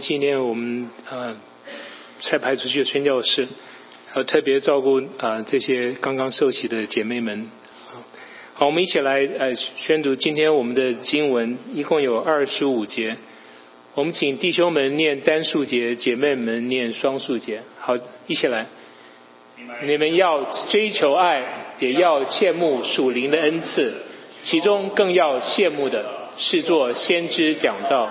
纪念我们呃才派出去的宣教士，还有特别照顾啊这些刚刚受洗的姐妹们。好，我们一起来呃宣读今天我们的经文，一共有二十五节。我们请弟兄们念单数节，姐妹们念双数节。好，一起来。你们要追求爱，也要羡慕属灵的恩赐，其中更要羡慕的是做先知讲道。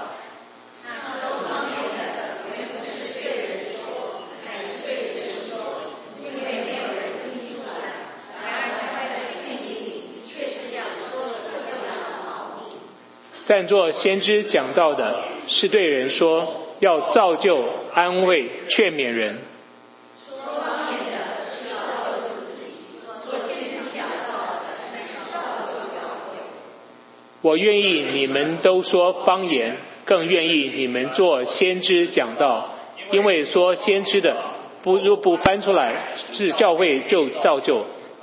但做先知讲道的，是对人说，要造就、安慰、劝勉人。我愿意你们都说方言，更愿意你们做先知讲道，因为说先知的，不如不翻出来，是教会就造就；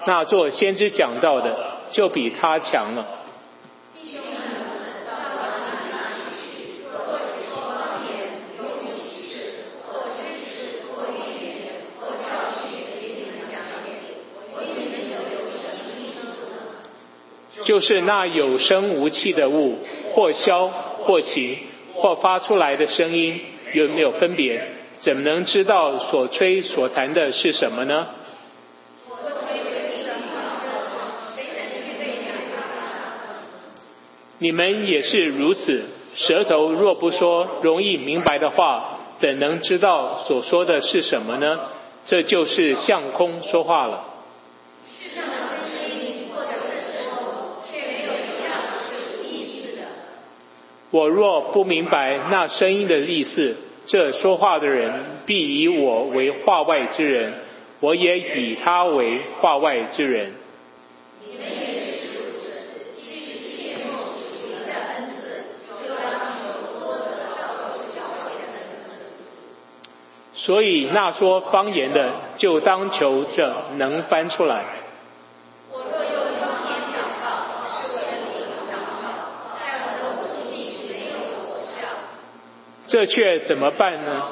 那做先知讲道的，就比他强了。就是那有声无气的物，或消或晴，或发出来的声音，有没有分别？怎么能知道所吹所弹的是什么呢？你们也是如此。舌头若不说容易明白的话，怎能知道所说的是什么呢？这就是向空说话了。我若不明白那声音的意思，这说话的人必以我为话外之人，我也以他为话外之人。所以那说方言的，就当求着能翻出来。这却怎么办呢？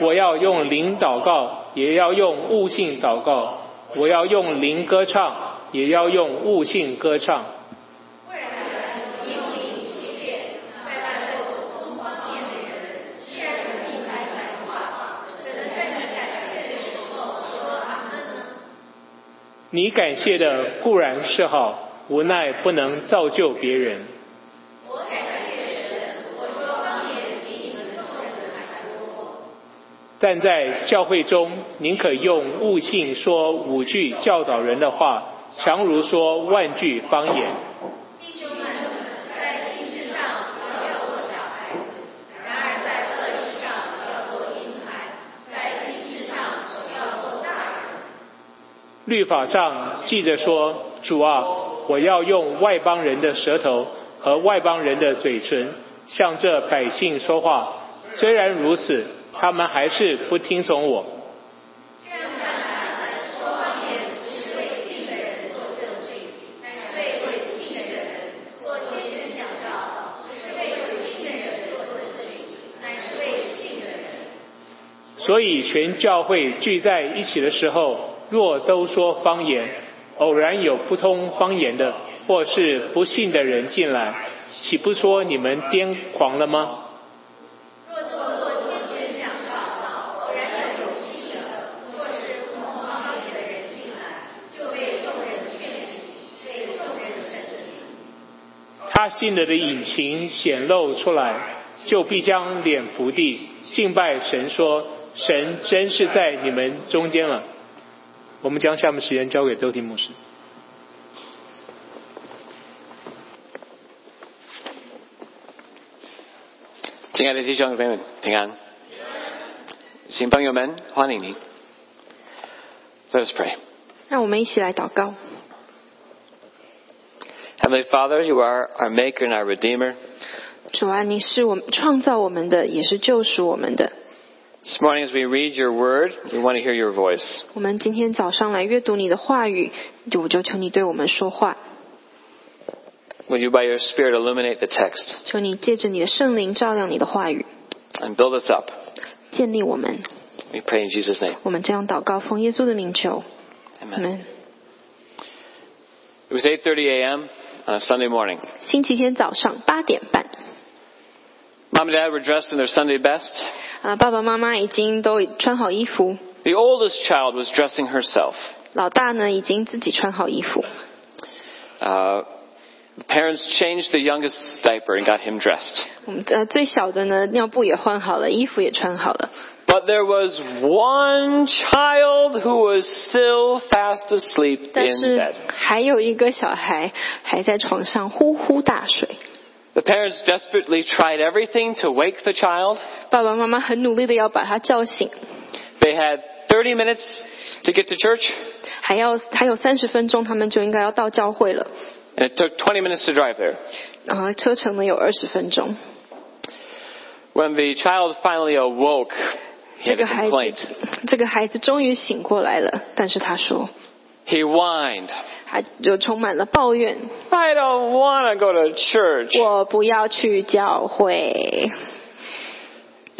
我要用灵祷告，也要用悟性祷告；我要用灵歌唱，也要用悟性歌唱。你感谢的固然是好，无奈不能造就别人。但在教会中，宁可用悟性说五句教导人的话，强如说万句方言。弟兄们，在心智上要做小孩，然而在恶事上要做婴孩，在心智上要做大人。律法上记着说：“主啊，我要用外邦人的舌头和外邦人的嘴唇，向这百姓说话。”虽然如此。他们还是不听从我。这样来，方言不是为信的人做证据，是为信的人做人讲道；不是为的人做证据，是为信的人。所以，全教会聚在一起的时候，若都说方言，偶然有不通方言的或是不信的人进来，岂不说你们癫狂了吗？他信德的隐情显露出来，就必将脸伏地敬拜神，说：“神真是在你们中间了。”我们将下面时间交给周婷牧师。亲爱的弟兄朋友们，平安！新朋友们，欢迎你。Let us pray。让我们一起来祷告。Heavenly Father, you are our maker and our redeemer. 主啊，你是我们创造我们的，也是救赎我们的。This morning, as we read your word, we want to hear your voice. 我们今天早上来阅读你的话语，我就求你对我们说话。Would you, by your Spirit, illuminate the text? 求你借着你的圣灵照亮你的话语。 and build us up. 建立我们。 We pray in Jesus' name. 我们这样祷告，奉耶稣的名求， Amen. 阿门。 It was 8:30 a.m. on a Sunday morning. 星期天早上八点半， Mom and Dad were dressed in their Sunday best. 啊，爸爸妈妈已经都穿好衣服， The oldest child was dressing herself. 老大呢已经自己穿好衣服。 Uh, the parents changed the youngest diaper and got him dressed. 我们呃最小的呢尿布也换好了，衣服也穿好了。 But there was one child who was still fast asleep 但 in 是 bed. 还有一个小孩还在床上呼呼大睡。 The parents desperately tried everything to wake the child. 爸爸妈妈很努力的要把他叫醒， They had 30 minutes to get to church, 还要还有三十分钟，他们就应该要到教会了。 and it took 20 minutes to drive there. 然后车程呢有二十分钟。 When the child finally awoke, he 这 had 个 a 孩 complaint. 子，这个孩子终于醒过来了，但是他说， He whined, 他就充满了抱怨， I don't want to go to church. 我不要去教会。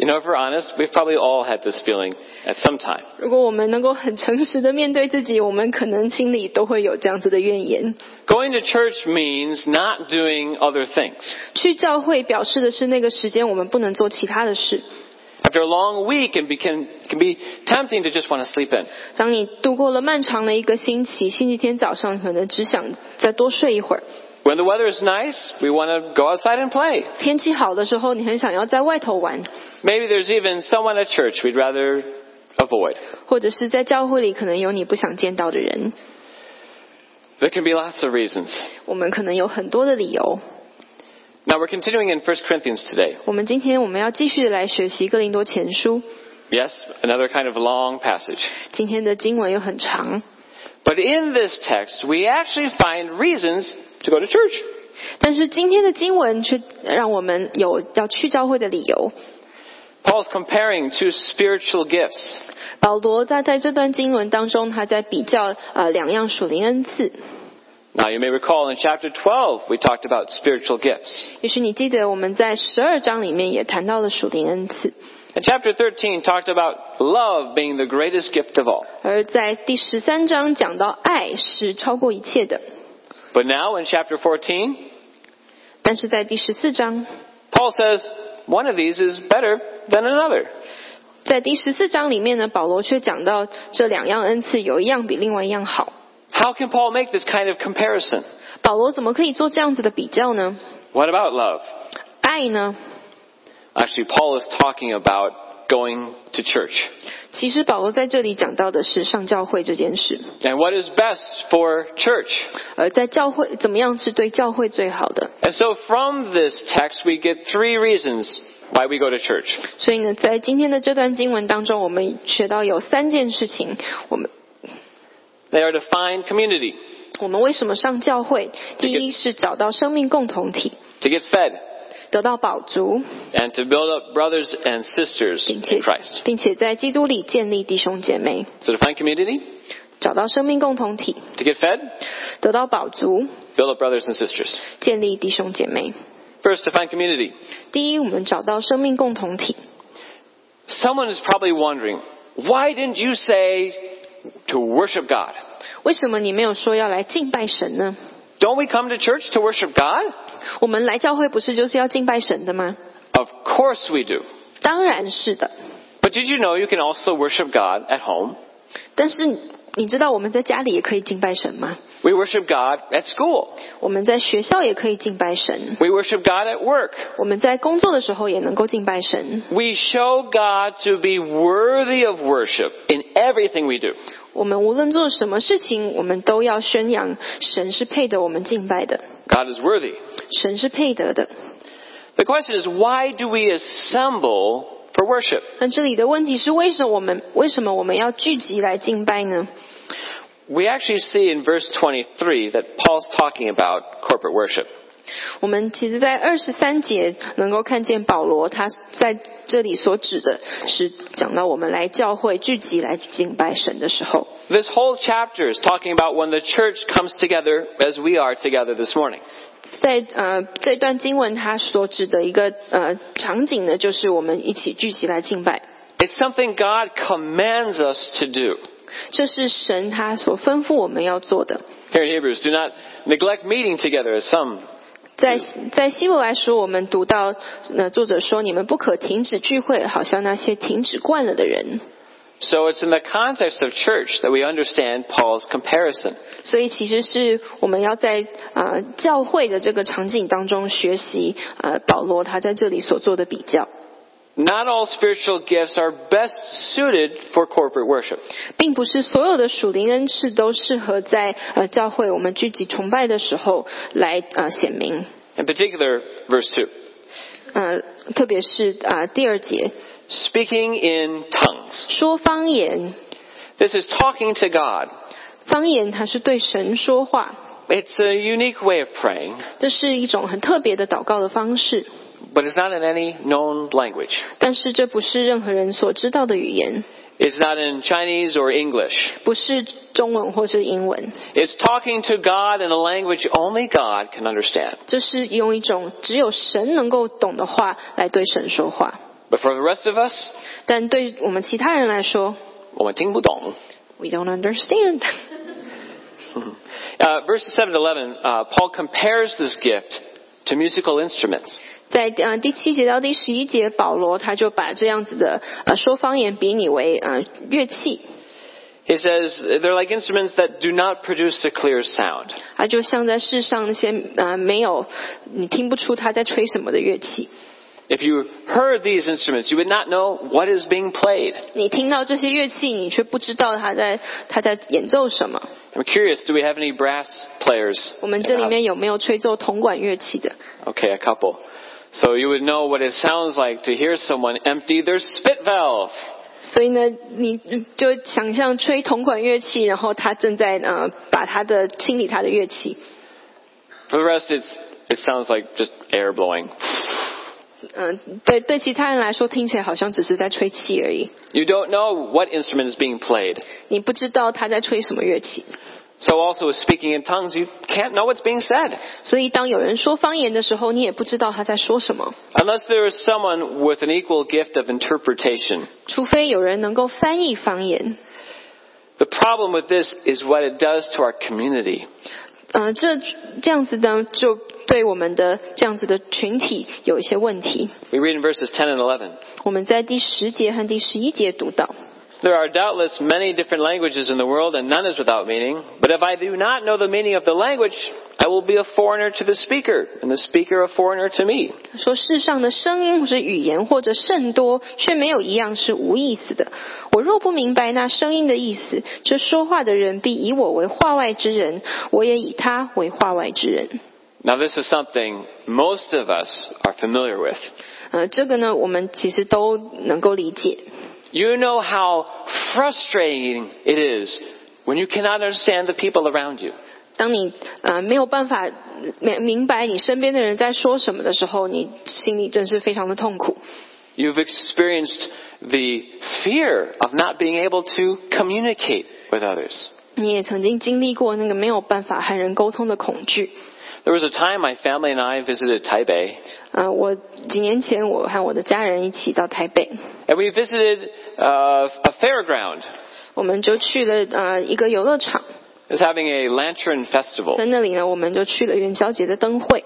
You know, if we're honest, we've probably all had this feeling at some time. 如果我们能够很诚实的面对自己，我们可能心里都会有这样子的怨言。 Going to church means not doing other things. 去教会表示的是那个时间我们不能做其他的事。 After a long week, it be- can, can be tempting to just want to sleep in. 当你度过了漫长的一个星期，星期天早上可能只想再多睡一会儿。 When the weather is nice, we want to go outside and play. 天气好的时候，你很想要在外头玩， Maybe there's even someone at church we'd rather avoid. 或者是在教会里可能有你不想见到的人。 There can be lots of reasons. 我们可能有很多的理由。 Now we're continuing in 1 Corinthians today. 我们今天我们要继续的来学习哥林多前书。 Yes, another kind of long passage. 今天的经文又很长， But in this text, we actually find reasons to go to church. 但是今天的经文却让我们有要去教会的理由。 Paul's comparing two spiritual gifts. 保罗在在这段经文当中，他在比较呃两样属灵恩赐。 Now you may recall in chapter 12, we talked about spiritual gifts. 也许你记得我们在十二章里面也谈到了属灵恩赐， And chapter 13 talked about love being the greatest gift of all. 而在第十三章讲到爱是超过一切的。 But now in chapter 14, 但是在第十四章， Paul says one of these is better than another. 在第十四章里面呢，保罗却讲到这两样恩赐有一样比另外一样好。 How can Paul make this kind of comparison? 保罗怎么可以做这样子的比较呢？ What about love? 爱呢？ Actually, Paul is talking about going to church. 其实保罗在这里讲到的是上教会这件事， And what is best for church? 而在教会怎么样是对教会最好的。 And so from this text, we get three reasons why we go to church. 所以呢，在今天的这段经文当中，我们学到有三件事情。我们 They are to find community, 我们为什么上教会？第一是找到生命共同体， to get fed, 得到饱足， and to build up brothers and sisters 并且 in Christ. 并且在基督里建立弟兄姐妹， So to find community, 找到生命共同体， to get fed, 得到饱足， build up brothers and sisters. 建立弟兄姐妹。 First, to find community. 第一，我们找到生命共同体。 Someone is probably wondering, why didn't you say to worship God? 为什么你没有说要来敬拜神呢？ Don't we come to church to worship God? 我们来教会不是就是要敬拜神的吗？ Of course we do. 当然是的。 But did you know you can also worship God at home? 但是你知道我们在家里也可以敬拜神吗？ We worship God at school. 我们在学校也可以敬拜神， We worship God at work. 我们在工作的时候也能够敬拜神。 We show God to be worthy of worship in everything we do. 我们无论做什么事情，我们都要宣扬神是配得我们敬拜的， God is worthy. 神是配得的。 The question is, why do we assemble for worship? 那这里的问题是，为什么我们为什么我们要聚集来敬拜呢？ We actually see in verse 23 that Paul's talking about corporate worship. 我们其实，在二十三节能够看见保罗他在这里所指的是讲到我们来教会聚集来敬拜神的时候， This whole chapter is talking about when the church comes together as we are together this morning. 在呃这段经文，它所指的一个呃场景呢，就是我们一起聚集来敬拜。 It's something God commands us to do. 这是神他所吩咐我们要做的。Here in Hebrews, do not neglect meeting together as some 在在希伯来书，我们读到，呃，作者说：“你们不可停止聚会，好像那些停止惯了的人。So it's in the context of church that we understand Paul's comparison. ”所以其实是我们要在呃教会的这个场景当中学习呃保罗他在这里所做的比较，Not all spiritual gifts are best suited for corporate worship. 并不是所有的属灵恩赐都适合在呃教会我们聚集崇拜的时候来呃显明。 In particular, verse 2. 呃，特别是啊、呃第二节 Speaking in tongues. 说方言， This is talking to God. 方言它是对神说话， It's a unique way of praying, 这是一种很特别的祷告的方式。 but it's not in any known language. 但是这不是任何人所知道的语言， It's not in Chinese or English. 不是中文或是英文， It's talking to God in a language only God can understand. 这是用一种只有神能够懂的话来对神说话。 But for the rest of us, 但对我们其他人来说我们听不懂。 ，we don't understand。 Uh, verses 7 to 11, uh, Paul compares this gift to musical instruments. 在呃第七节到第十一节，保罗他就把这样子的呃说方言比拟为呃乐器， He says they're like instruments that do not produce a clear sound. 它就像在世上那些呃没有你听不出他在吹什么的乐器。 If you heard these instruments, you would not know what is being played. 你听到这些乐器，你却不知道他在他在演奏什么。 I'm curious, do we have any brass players? 我们这里面有没有吹奏铜管乐器的？ Okay, a couple. So you would know what it sounds like to hear someone empty their spit valve. 所以呢，你就想象吹铜管乐器，然后他正在呃把他的清理他的乐器。 For the rest, it's, it sounds like just air blowing. 嗯、对对，其他人来说听起来好像只是在吹气而已， You don't know what instrument is being played. 你不知道他在吹什么乐器。 So also with speaking in tongues, you can't know what's being said. 所以当有人说方言的时候，你也不知道他在说什么， Unless there is someone with an equal gift of interpretation. 除非有人能够翻译方言。 The problem with this is what it does to our community. 呃，这这样子呢，就对我们的这样子的群体有一些问题。 We read in verses 10 and 11. 我们在第十节和第十一节读到， There are doubtless many different languages in the world, and none is without meaning. But if I do not know the meaning of the language, I will be a foreigner to the speaker, and the speaker a foreigner to me. 说世上的声音或者语言或者甚多，却没有一样是无意思的。我若不明白那声音的意思，这说话的人必以我为化外之人，我也以他为化外之人。Now this is something most of us are familiar with. 呃，这个呢，我们其实都能够理解。You know how frustrating it is when you cannot understand the people around you. 当你呃没有办法明明白你身边的人在说什么的时候，你心里真是非常的痛苦。 You've experienced the fear of not being able to communicate with others. 你也曾经经历过那个没有办法和人沟通的恐惧。 There was a time my family and I visited Taipei, 呃，我几年前我和我的家人一起到台北， and we visited uh, a fairground. 我们就去了呃一个游乐场， It was having a lantern festival. 在那里呢，我们就去了元宵节的灯会。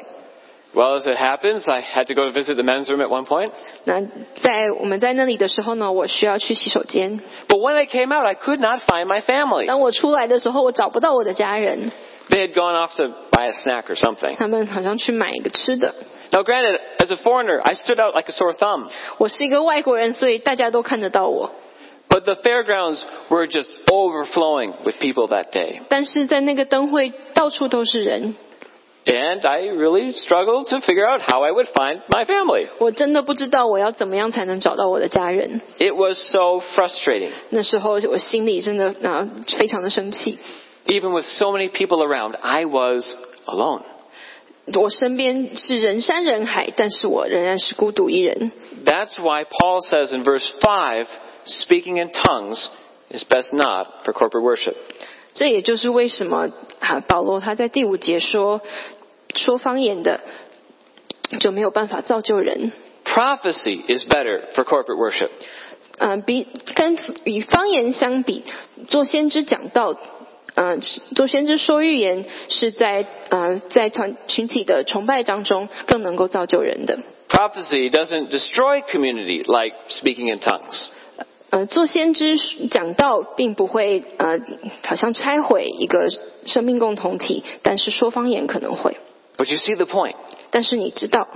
Well, as it happens, I had to go to visit the men's room at one point. 那在我们在那里的时候呢，我需要去洗手间。 But when I came out, I could not find my family. 当我出来的时候，我找不到我的家人， They had gone off to buy a snack or something. 他们好像去买一个吃的。 Now, granted, as a foreigner, I stood out like a sore thumb. 我是一个外国人，所以大家都看得到我。 But the fairgrounds were just overflowing with people that day. 但是在那个灯会，到处都是人， And I really struggled to figure out how I would find my family. 我真的不知道我要怎么样才能找到我的家人。 It was so frustrating. 那时候我心里真的啊、非常的生气。 Even with so many people around, I was alone. 我身边是人山人海，但是我仍然是孤独一人。 That's why Paul says in verse 5, speaking in tongues is best not for corporate worship. 这也就是为什么啊，保罗他在第五节说，说方言的就没有办法造就人。 Prophecy is better for corporate worship. 呃，比跟与方言相比，做先知讲道， 呃，做先知说预言是在呃在团群体的崇拜当中更能够造就人的。Prophecy doesn't destroy community like speaking in tongues. 呃，做先知讲道并不会呃好像拆毁一个生命共同体，但是说方言可能会。But you see the point. 但是你知道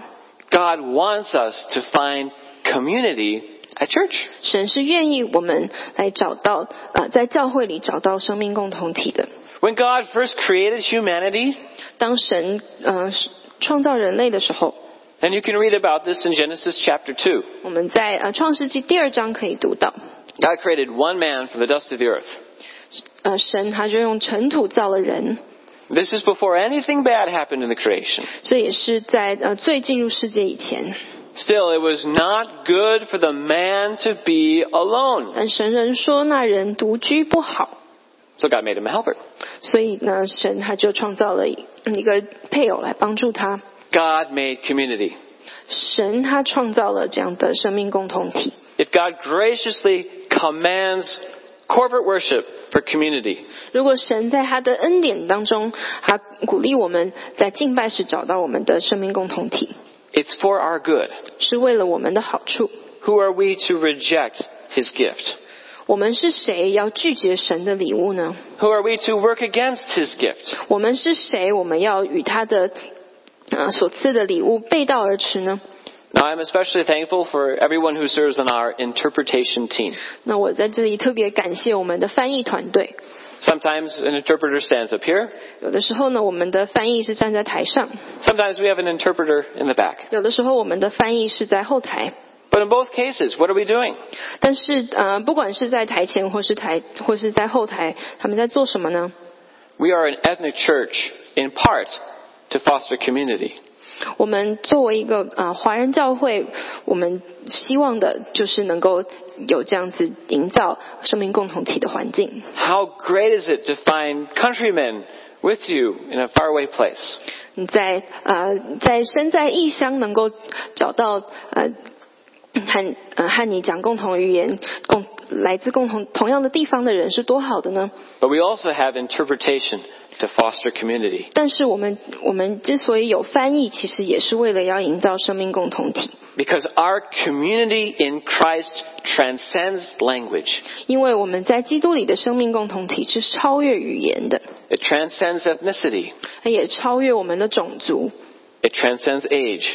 ，God wants us to find community at church. 神是愿意我们来找到呃在教会里找到生命共同体的。 When God first created humanity, 当神呃创造人类的时候， and you can read about this in Genesis chapter 2. 我们在呃创世纪第二章可以读到， God created one man from the dust of the earth. 呃神他就用尘土造了人， This is before anything bad happened in the creation. 这也是在呃罪进入世界以前。 Still, it was not good for the man to be alone. 但神人说那人独居不好， So God made him a helper. 所以呢神他就创造了一一个配偶来帮助他。 God made community. 神他创造了这样的生命共同体。 If God graciously commands corporate worship for community, 如果神在他的恩典当中，他鼓励我们在敬拜时找到我们的生命共同体， it's for our good. 是为了我们的好处。 Who are we to reject his gift? 我们是谁要拒绝神的礼物呢？ Who are we to work against his gift? 我们是谁？我们要与他的呃所赐的礼物背道而驰呢？ Now, I'm especially thankful for everyone who serves on our interpretation team. 那我在这里特别感谢我们的翻译团队。 Sometimes an interpreter stands up here. 有的时候呢，我们的翻译是站在台上； Sometimes we have an interpreter in the back. 有的时候我们的翻译是在后台。 But in both cases, what are we doing? 但是呃，不管是在台前或是台或是在后台，他们在做什么呢？ We are an ethnic church in part to foster community. 我们作为一个呃华人教会，我们希望的就是能够 有这样子营造生命共同体的环境。How great is it to find countrymen with you in a faraway place? 你在呃在身在异乡能够找到呃和呃和你讲共同语言、共来自共同同样的地方的人是多好的呢？But we also have interpretation to foster community. 但是我们我们之所以有翻译，其实也是为了要营造生命共同体，Because our community in Christ transcends language. 因为我们在基督里的生命共同体是超越语言的， It transcends ethnicity. 它也超越我们的种族， It transcends age.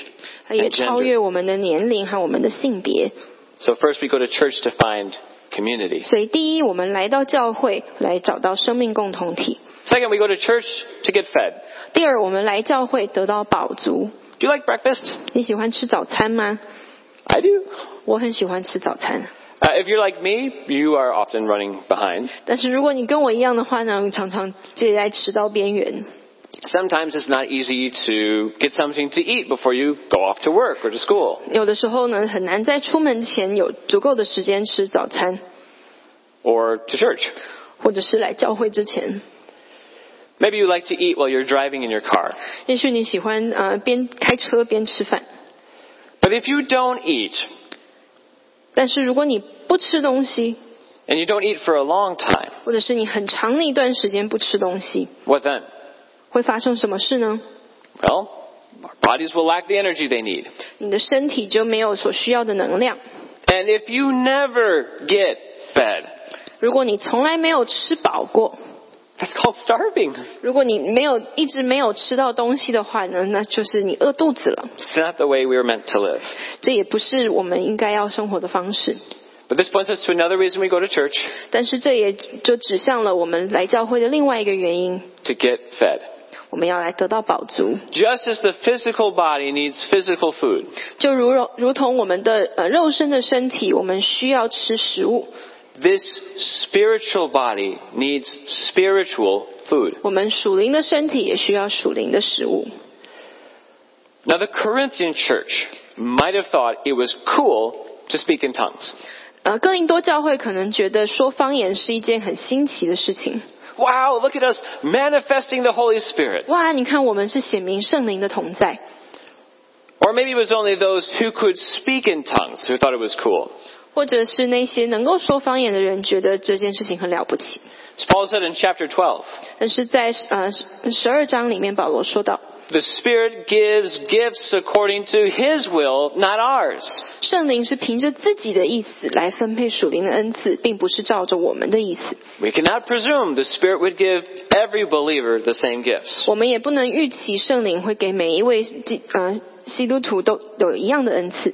它也 And gender. 超越我们的年龄和我们的性别。 So first we go to church to find community. 所以，第一，我们来到教会来找到生命共同体； Second, we go to church to get fed. 第二，我们来教会得到饱足。 Do you like breakfast? 你喜欢吃早餐吗？ I do. 我很喜欢吃早餐。 Uh, if you're like me, you are often running behind. 但是如果你跟我一样的话呢，常常介在迟到边缘。 Sometimes it's not easy to get something to eat before you go off to work or to school. 有的时候呢，很难在出门前有足够的时间吃早餐， or to church. 或者是来教会之前。 Maybe you like to eat while you're driving in your car. 也许你喜欢呃边开车边吃饭， But if you don't eat, 但是如果你不吃东西， and you don't eat for a long time, 或者是你很长的一段时间不吃东西， what then? 会发生什么事呢？ Well, our bodies will lack the energy they need. 你的身体就没有所需要的能量。 And if you never get fed, 如果你从来没有吃饱过， that's called starving. 如果你没有一直没有吃到东西的话呢，那就是你饿肚子了。 It's not the way we were meant to live. 这也不是我们应该要生活的方式。 But this points us to another reason we go to church 但是这也就指向了我们来教会的另外一个原因， to get fed. 我们要来得到饱足。 Just as the physical body needs physical food, 就如如同我们的呃肉身的身体，我们需要吃食物， this spiritual body needs spiritual food. 我们属灵的身体也需要属灵的食物。 Now, the Corinthian church might have thought it was cool to speak in tongues. 呃，哥林多教会可能觉得说方言是一件很新奇的事情。 Wow, look at us manifesting the Holy Spirit. 哇，你看我们是显明圣灵的同在， Or maybe it was only those who could speak in tongues who thought it was cool. 或者是那些能够说方言的人觉得这件事情很了不起。 As Paul said in chapter 12, 但是在呃十二章里面，保罗说到， the Spirit gives gifts according to His will, not ours. 圣灵是凭着自己的意思来分配属灵的恩赐，并不是照着我们的意思。 We cannot presume the Spirit would give every believer the same gifts. 我们也不能预期圣灵会给每一位基呃基督徒都有一样的恩赐。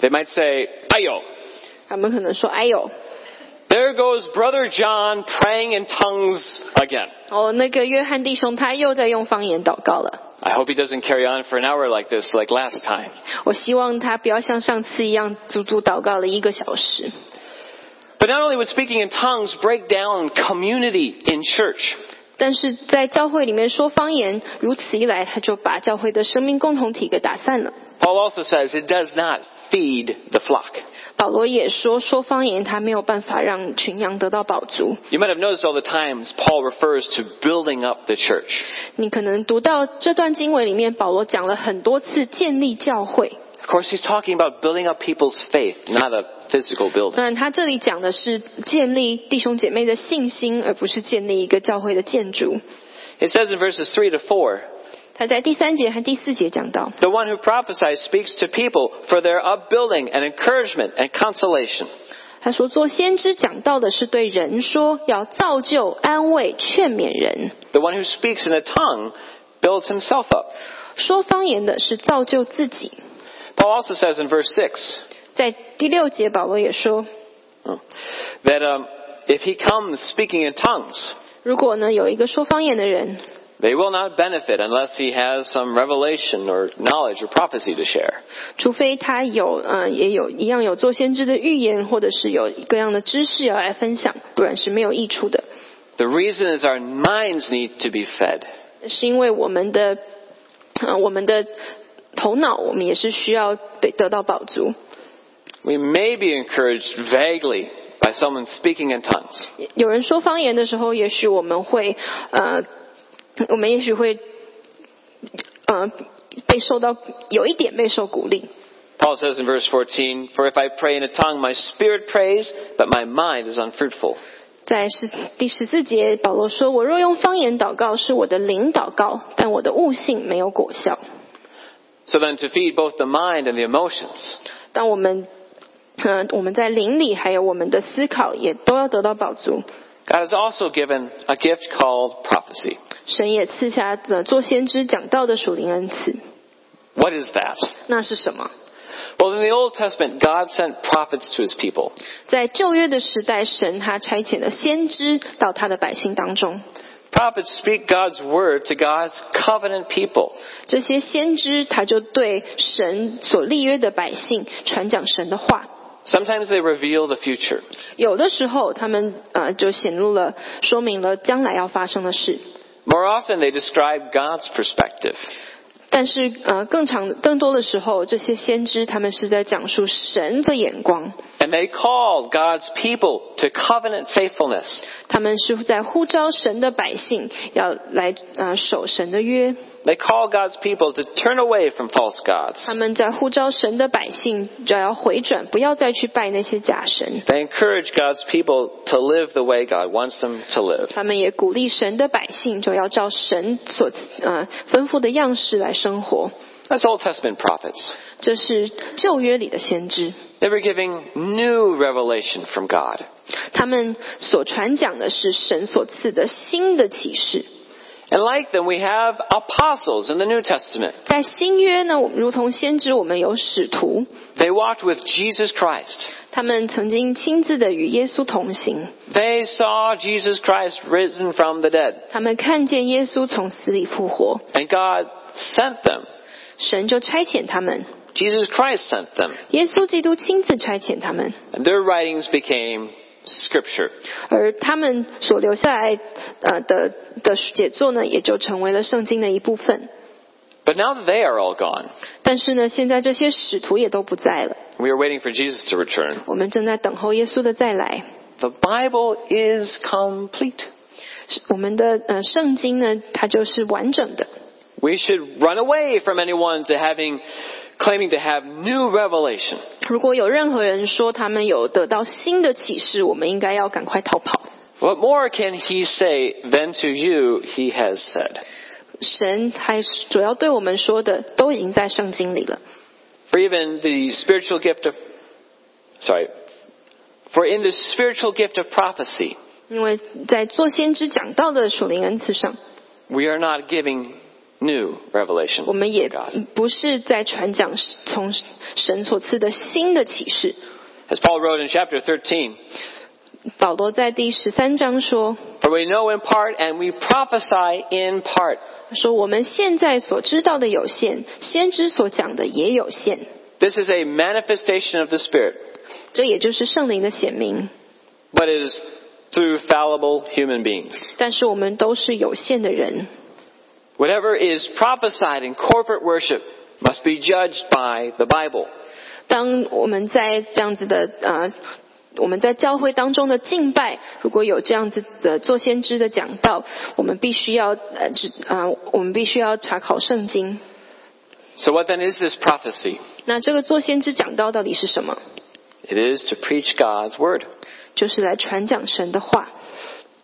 They might say, Ayo, 他们可能说：“哎呦， there goes Brother John praying in tongues again. 哦，那个约翰弟兄他又在用方言祷告了。 I hope he doesn't carry on for an hour like this, like last time. 我希望他不要像上次一样足足祷告了一个小时。 But not only would speaking in tongues break down community in church, 但是在教会里面说方言，如此一来，他就把教会的生命共同体给打散了。 Paul also says it does not feed the flock. 保罗也说，说方言他没有办法让群羊得到饱足。 You might have noticed all the times Paul refers to building up the church. 你可能读到这段经文里面，保罗讲了很多次建立教会。 Of course, he's talking about building up people's faith, not a physical building. 当然，他这里讲的是建立弟兄姐妹的信心，而不是建立一个教会的建筑。 It says in verses 3 to 4, 他在第三节和第四节讲到， the one who prophesies speaks to people for their upbuilding and encouragement and consolation. 他说做先知讲到的是对人说，要造就、安慰、劝勉人； The one who speaks in a tongue builds himself up. 说方言的是造就自己。 Paul also says in verse 6在第六节，保罗也说， that um, if he comes speaking in tongues, 如果呢有一个说方言的人， they will not benefit unless he has some revelation or knowledge or prophecy to share. 除非他有呃也有一样有做先知的预言，或者是有各样的知识要来分享，不然是没有益处的。 The reason is our minds need to be fed. 是因为我们的呃我们的头脑，我们也是需要被得到饱足。 We may be encouraged vaguely by someone speaking in tongues. 有人说方言的时候，也许我们会呃， 我们也许会呃被受到有一点备受鼓励。 Paul says in verse 14, For if I pray in a tongue, my spirit prays, but my mind is unfruitful. 在十第十四节，保罗说：“我若用方言祷告，是我的灵祷告，但我的悟性没有果效。 So then to feed both the mind and the emotions, ”当我们呃我们在灵里，还有我们的思考，也都要得到饱足。 God has also given a gift called prophecy. 神也赐下呃做先知讲道的属灵恩赐，What is that? 那是什么？Well, in the Old Testament, God sent prophets to his people. 在旧约的时代，神他差遣了先知到他的百姓当中。Prophets speak God's word to God's covenant people. 这些先知他就对神所立约的百姓传讲神的话。Sometimes they reveal the future. 有的时候，他们呃就显露了，说明了将来要发生的事。More often, they describe God's perspective. 但是呃，更长更多的时候，这些先知他们是在讲述神的眼光，And they call God's people to covenant faithfulness. 他们是在呼召神的百姓要来呃守神的约，They call God's people to turn away from false gods. 他们在呼召神的百姓就要回转，不要再去拜那些假神。 They encourage God's people to live the way God wants them to live. 他们也鼓励神的百姓就要照神所呃吩咐的样式来生活。 That's Old Testament prophets. 这是旧约里的先知， They were giving new revelation from God. 他们所传讲的是神所赐的新的启示。 And like them, we have apostles in the New Testament. 在新约呢，我们如同先知，我们有使徒， They walked with Jesus Christ. 他们曾经亲自的与耶稣同行， They saw Jesus Christ risen from the dead. 他们看见耶稣从死里复活， And God sent them. 神就差遣他们， Jesus Christ sent them. 耶稣基督亲自差遣他们， And their writings became scripture. 而他们所留下来呃的的写作呢，也就成为了圣经的一部分。 But now that they are all gone, 但是呢，现在这些使徒也都不在了， we are waiting for Jesus to return. 我们正在等候耶稣的再来。 The Bible is complete. 我们的呃圣经呢，它就是完整的。 We should run away from anyone to having claiming to have new revelation. 如果有任何人说他们有得到新的启示，我们应该要赶快逃跑。 What more can he say than to you he has said? 神还主要对我们说的，都已经在圣经里了。 For even the spiritual gift of sorry, for in the spiritual gift of prophecy, 因为在做先知讲道的属灵恩赐上， we are not giving new revelation. 我们也 of God. 不是在传讲从神所赐的新的启示。 As Paul wrote in chapter 13, 保罗在第十三章说 For we know in part and we prophesy in part. 说我们现在所知道的有限，先知所讲的也有限。 This is a manifestation of the Spirit, 这也就是圣灵的显明。 but it is through fallible human beings. 但是我们都是有限的人， Whatever is prophesied in corporate worship must be judged by the Bible. 当我们在这样子的呃，我们在教会当中的敬拜，如果有这样子的做先知的讲道，我们必须要呃只呃，我们必须要查考圣经。 So what then is this prophecy? 那这个做先知讲道到底是什么？ It is to preach God's word. 就是来传讲神的话。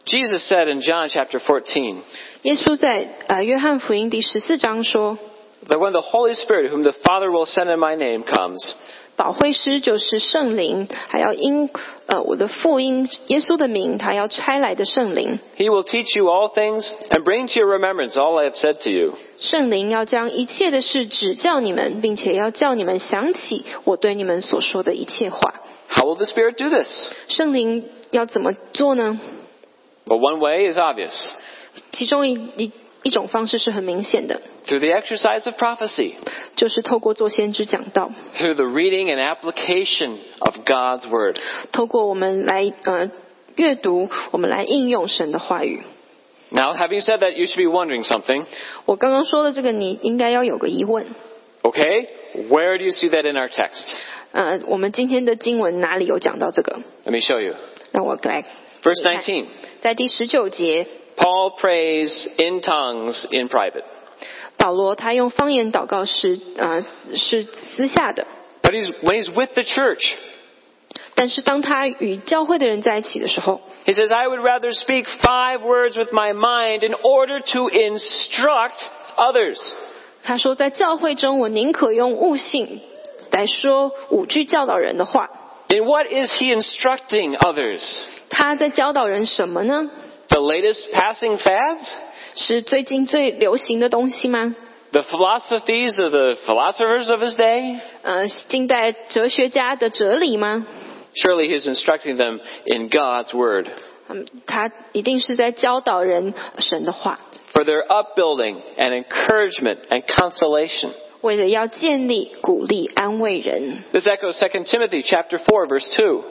Jesus said in John chapter 14耶稣在呃约翰福音第十四章说， that when the Holy Spirit, whom the Father will send in my name, comes, 保惠师就是圣灵，还要因呃我的福音耶稣的名，他要差来的圣灵。 he will teach you all things and bring to your remembrance all I have said to you. 圣灵要将一切的事指教你们，并且要叫你们想起我对你们所说的一切话。 How will the Spirit do this? 圣灵要怎么做呢？ Well, one way is obvious 其中一一一种方式是很明显的， through the exercise of prophecy, 就是透过做先知讲道， through the reading and application of God's word. 透过我们来呃阅读，我们来应用神的话语。 Now, having said that, you should be wondering something. 我刚刚说的这个，你应该要有个疑问。 Okay, where do you see that in our text? 呃，我们今天的经文哪里有讲到这个？ Let me show you. 让我来 Verse 19. 在第十九节， Paul prays in tongues in private. 保罗他用方言祷告是呃是私下的， But he's, when he's with the church, 但是当他与教会的人在一起的时候， he says, I would rather speak five words with my mind in order to instruct others. 他说在教会中，我宁可用悟性来说五句教导人的话。 In what is he instructing others? 他在教导人什么呢？ The latest passing fads? 是最近最流行的东西吗？ The philosophies of the philosophers of his day? 呃，近代哲学家的哲理吗？ Surely he's instructing them in God's word 嗯，他一定是在教导人神的话， for their upbuilding and encouragement and consolation. 为了要建立、鼓励、安慰人。 This echoes 2 Timothy chapter 4 verse 2.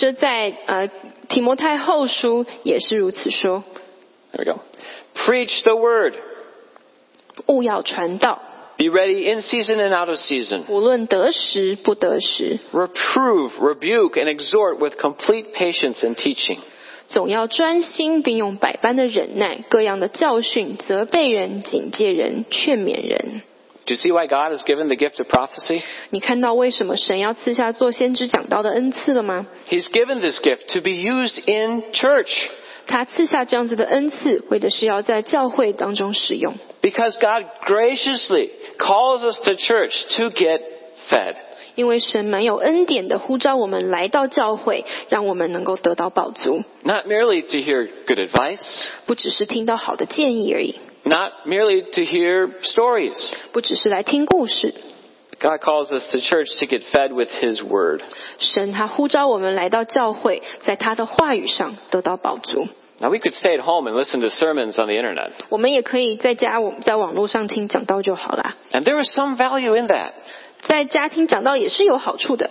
这在呃提摩太后书也是如此说：There we go. Preach the word. 勿要传道，Be ready in season and out of season. 无论得时不得时，Reprove, rebuke, and exhort with complete patience and teaching. 总要专心，并用百般的忍耐，各样的教训、责备人、警戒人、劝勉人。Do you see why God has given the gift of prophecy? 你看到为什么神要赐下做先知讲道的恩赐了吗？ He's given this gift to be used in church 他赐下这样子的恩赐，为的是要在教会当中使用。 because God graciously calls us to church to get fed. 因为神蛮有恩典的呼召我们来到教会，让我们能够得到饱足， Not merely to hear good advice, 不只是听到好的建议而已， not merely to hear stories. 不只是来听故事。 God calls us to church to get fed with His Word. 神他呼召我们来到教会，在他的话语上得到饱足。 Now we could stay at home and listen to sermons on the internet. 我们也可以在家，我在网络上听讲道就好啦。 And there is some value in that. 在家听讲道也是有好处的，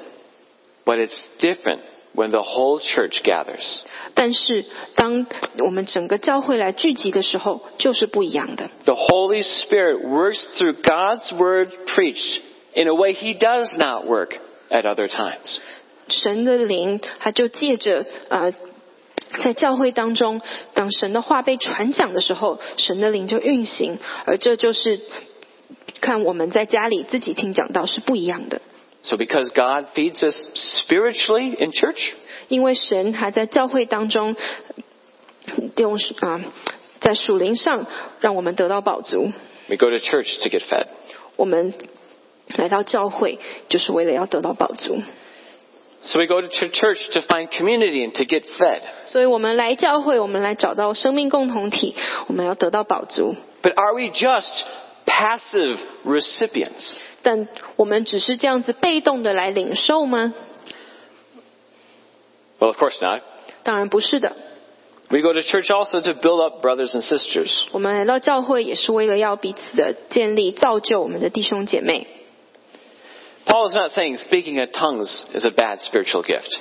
But it's different when the whole church gathers. 但是当我们整个教会来聚集的时候，就是不一样的。The Holy Spirit works through God's Word preached in a way He does not work at other times. 神的灵，他就借着呃，在教会当中，当神的话被传讲的时候，神的灵就运行，而这就是看我们在家里自己听讲道是不一样的。So because God feeds us spiritually in church, 因为神还在教会当中用啊、在属灵上让我们得到饱足。 we go to church to get fed. 我们来到教会就是为了要得到饱足， So we go to ch- church to find community and to get fed. 所以我们来教会，我们来找到生命共同体，我们要得到饱足。 But are we just passive recipients? 但我们只是这样子被动的来领受吗？ Well, of course not. 当然不是的。 We go to church also to build up brothers and sisters. 我们来到教会也是为了要彼此的建立、造就我们的弟兄姐妹。 Paul is not saying speaking in tongues is a bad spiritual gift.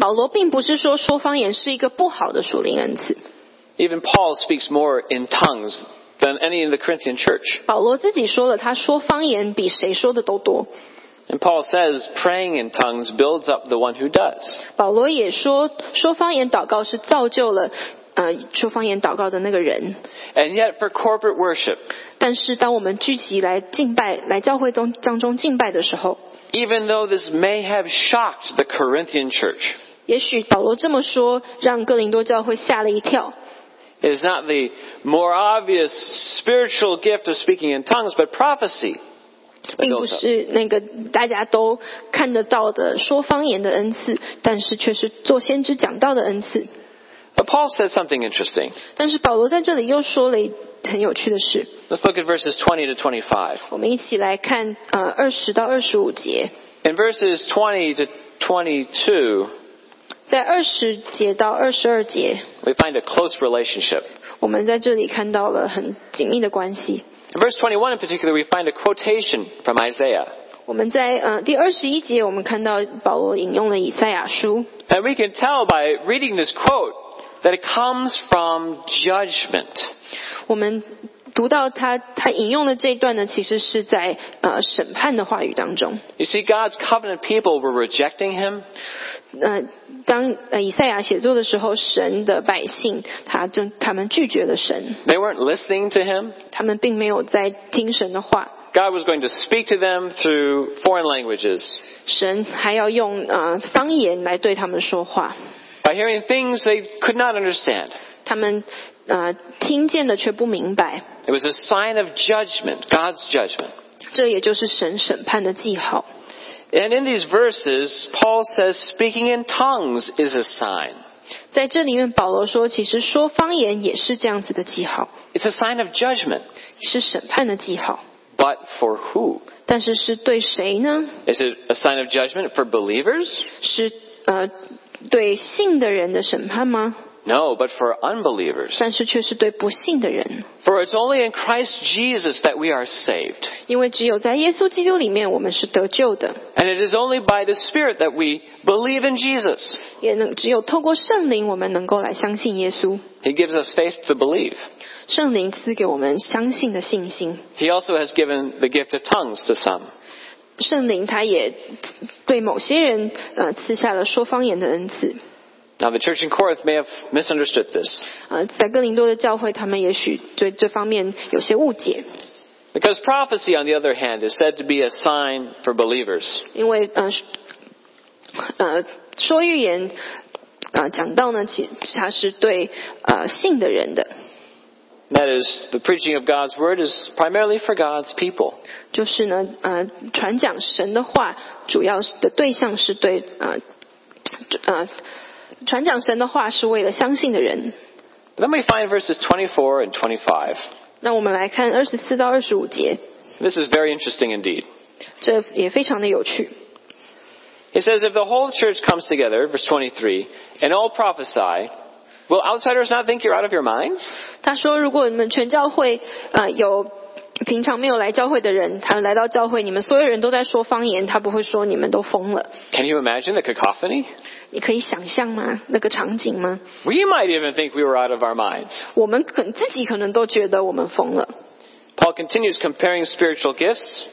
保罗并不是说说方言是一个不好的属灵恩赐， Even Paul speaks more in tongues than any in the Corinthian church. 保罗自己说了，他说方言比谁说的都多。 And Paul says praying in tongues builds up the one who does. 保罗也说，说方言祷告是造就了呃说方言祷告的那个人。 And yet for corporate worship, 但是当我们聚集来敬拜、来教会中当中敬拜的时候， even though this may have shocked the Corinthian church, 也许保罗这么说，让哥林多教会吓了一跳。 it is not the more obvious spiritual gift of speaking in tongues, but prophecy. that 并不 builds up. 是那个大家都看得到的说方言的恩赐，但是却是做先知讲道的恩赐。 But Paul said something interesting. 但是保罗在这里又说了一很有趣的事， Let's look at verses 20 to 25. 我们一起来看呃二十到二十五节， In verses 20 to 22, 在二十节到二十二节， we find a close relationship. 我们在这里看到了很紧密的关系。 In verse 21 in particular, we find a quotation from Isaiah. 我们在呃第二十一节，我们看到保罗引用了以赛亚书， And we can tell by reading this quote that it comes from judgment. 我们 读到他他引用的这一段呢，其实是在呃审判的话语当中。You see, God's covenant people were rejecting him, 呃，当呃以赛亚写作的时候，神的百姓他正他们拒绝了神，they weren't listening to him. 他们并没有在听神的话。God was going to speak to them through foreign languages, 神还要用呃方言来对他们说话，by hearing things they could not understand. 他们呃听见的却不明白，It was a sign of judgment, God's judgment. 这也就是神审判的记号。 And in these verses, Paul says speaking in tongues is a sign. 在这里面，保罗说，其实说方言也是这样子的记号， It's a sign of judgment. 是审判的记号。 But for who? 但是是对谁呢？ Is it a sign of judgment for believers? 是呃对信的人的审判吗？ No, but for unbelievers. 但是却是对不信的人， For it's only in Christ Jesus that we are saved. 因为只有在耶稣基督里面，我们是得救的， And it is only by the Spirit that we believe in Jesus. 也能只有透过圣灵，我们能够来相信耶稣。 He gives us faith to believe. 圣灵赐给我们相信的信心， He also has given the gift of tongues to some. 圣灵他也对某些人呃赐下了说方言的恩赐。 Now, the church in Corinth may have misunderstood this 呃，在哥林多的教会，他们也许对这方面有些误解， because prophecy, on the other hand, is said to be a sign for believers. 因为呃呃说预言呃讲到呢，其它是对呃信的人的， That is, the preaching of God's word is primarily for God's people. 就是呢呃传讲神的话，主要的对象是对呃呃 传讲神的话是为了相信的人。 Then we find verses 24 and 25. 那我们来看二十四到二十五节， This is very interesting indeed. 这也非常的有趣。 He says, If the whole church comes together, verse 23, and all prophesy, will outsiders not think you're out of your minds? 他说，如果你们全教会呃有平常没有来教会的人，他来到教会，你们所有人都在说方言，他不会说你们都疯了。 Can you imagine the cacophony? 你可以想象吗？那个场景吗？ We might even think we were out of our minds. 我们可自己可能都觉得我们疯了。 Paul continues comparing spiritual gifts,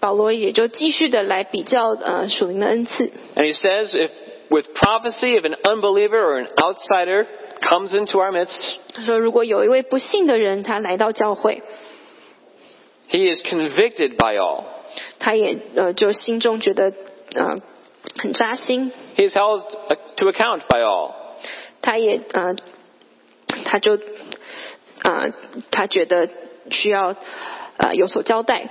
保罗也就继续的来比较呃属灵的恩赐。 and he says, if with prophecy, if an unbeliever or an outsider comes into our midst, 他说，如果有一位不信的人，他来到教会， he is convicted by all. 他也呃就心中觉得呃 很扎心， He is held uh, to account by all. 他也呃他就呃他觉得需要呃有所交代，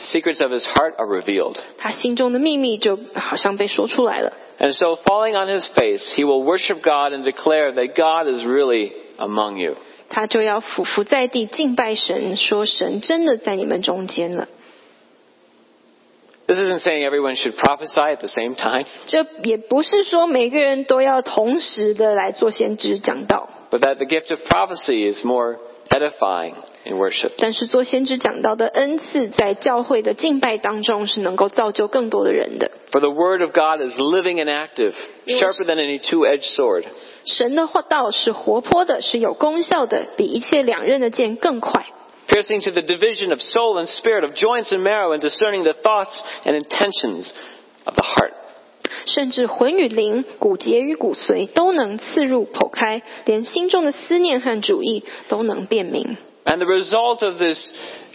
Secrets of his heart are revealed. 他心中的秘密就好像被说出来了。 And so, falling on his face, he will worship God and declare that God is really among you. 他就要俯伏在地敬拜神，说神真的在你们中间了。 This isn't saying everyone should prophesy at the same time, 这也不是说每个人都要同时的来做先知讲道， but that the gift of prophecy is more edifying in worship. 但是做先知讲道的恩赐，在教会的敬拜当中是能够造就更多的人的。 For the word of God is living and active, sharper than any two-edged sword. 神的话道是活泼的，是有功效的，比一切两刃的剑更快， piercing to the division of soul and spirit, of joints and marrow, and discerning the thoughts and intentions of the heart. 甚至魂与灵、骨节与骨髓都能刺入剖开，连心中的思念和主意都能辨明。 And the result of this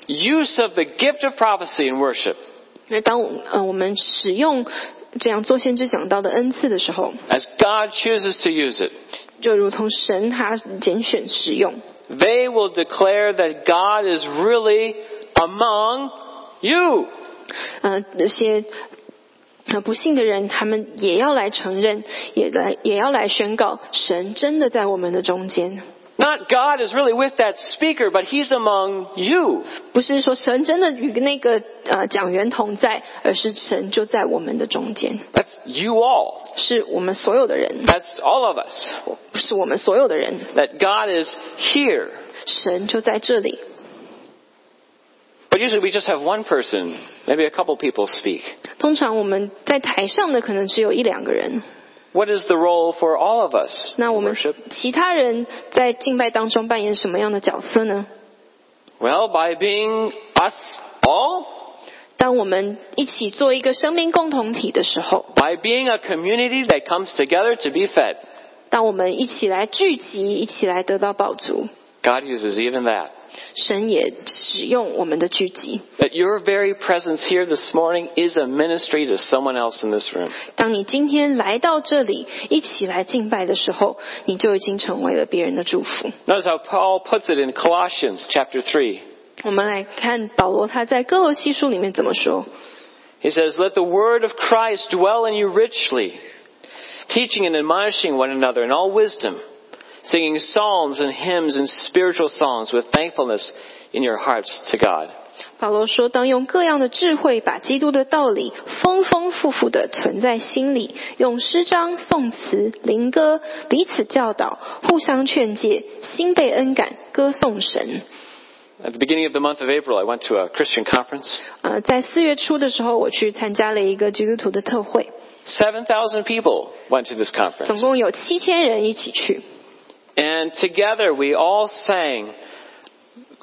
use of the gift of prophecy in worship, 那当我呃我们使用这样做先知讲道的恩赐的时候， as God chooses to use it, 就如同神他拣选使用， they will declare that God is really among you. 呃，那些不信的人，他们也要来承认，也来也要来宣告，神真的在我们的中间。Not God is really with that speaker, but He's among you. 不是说神真的与那个呃讲员同在，而是神就在我们的中间， That's you all. 是我们所有的人， That's all of us. 是我们所有的人， That God is here. 神就在这里。 But usually we just have one person, maybe a couple people speak. 通常我们在台上的可能只有一两个人， What is the role for all of us 那 in 我们 worship? 其他人在敬拜当中扮演什么样的角色呢？ Well, by being us all, 当我们一起做一个生命共同体的时候， by being a community that comes together to be fed. 当我们一起来聚集，一起来得到饱足， God uses even that. That your very presence here this morning is a ministry to someone else in this room. 当你今天来到这里，一起来敬拜的时候，你就已经成为了别人的祝福。Notice how Paul puts it in Colossians chapter three. 我们来看保罗他在歌罗西书里面怎么说。He says, "Let the word of Christ dwell in you richly, teaching and admonishing one another in all wisdom." Singing psalms and hymns and spiritual songs with thankfulness in your hearts to God. 保罗说：“当用各样的智慧，把基督的道理丰丰富富的存在心里，用诗章、颂词、灵歌彼此教导，互相劝诫，心被恩感，歌颂神。At the beginning of the month of April, I went to a Christian conference. 呃，在四月初的时候，我去参加了一个基督徒的特会，Seven thousand people went to this conference. 总共有七千人一起去。And together we all sang,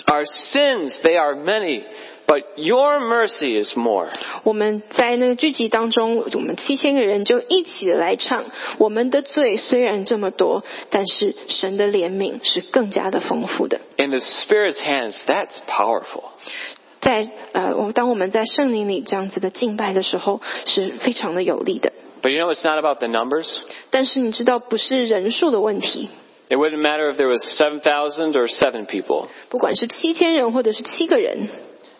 Our sins, they are many, but your mercy is more. 我们在那个聚集当中，我们七千个人就一起的来唱。我们的罪虽然这么多，但是神的怜悯是更加的丰富的。 In the Spirit's hands, that's powerful. 在呃，我当我们在圣灵里这样子的敬拜的时候，是非常的有力的。 But you know, it's not about the numbers. 但是你知道，不是人数的问题， It wouldn't matter if there was 7,000 or 7 people. 不管是七千人或者是七个人，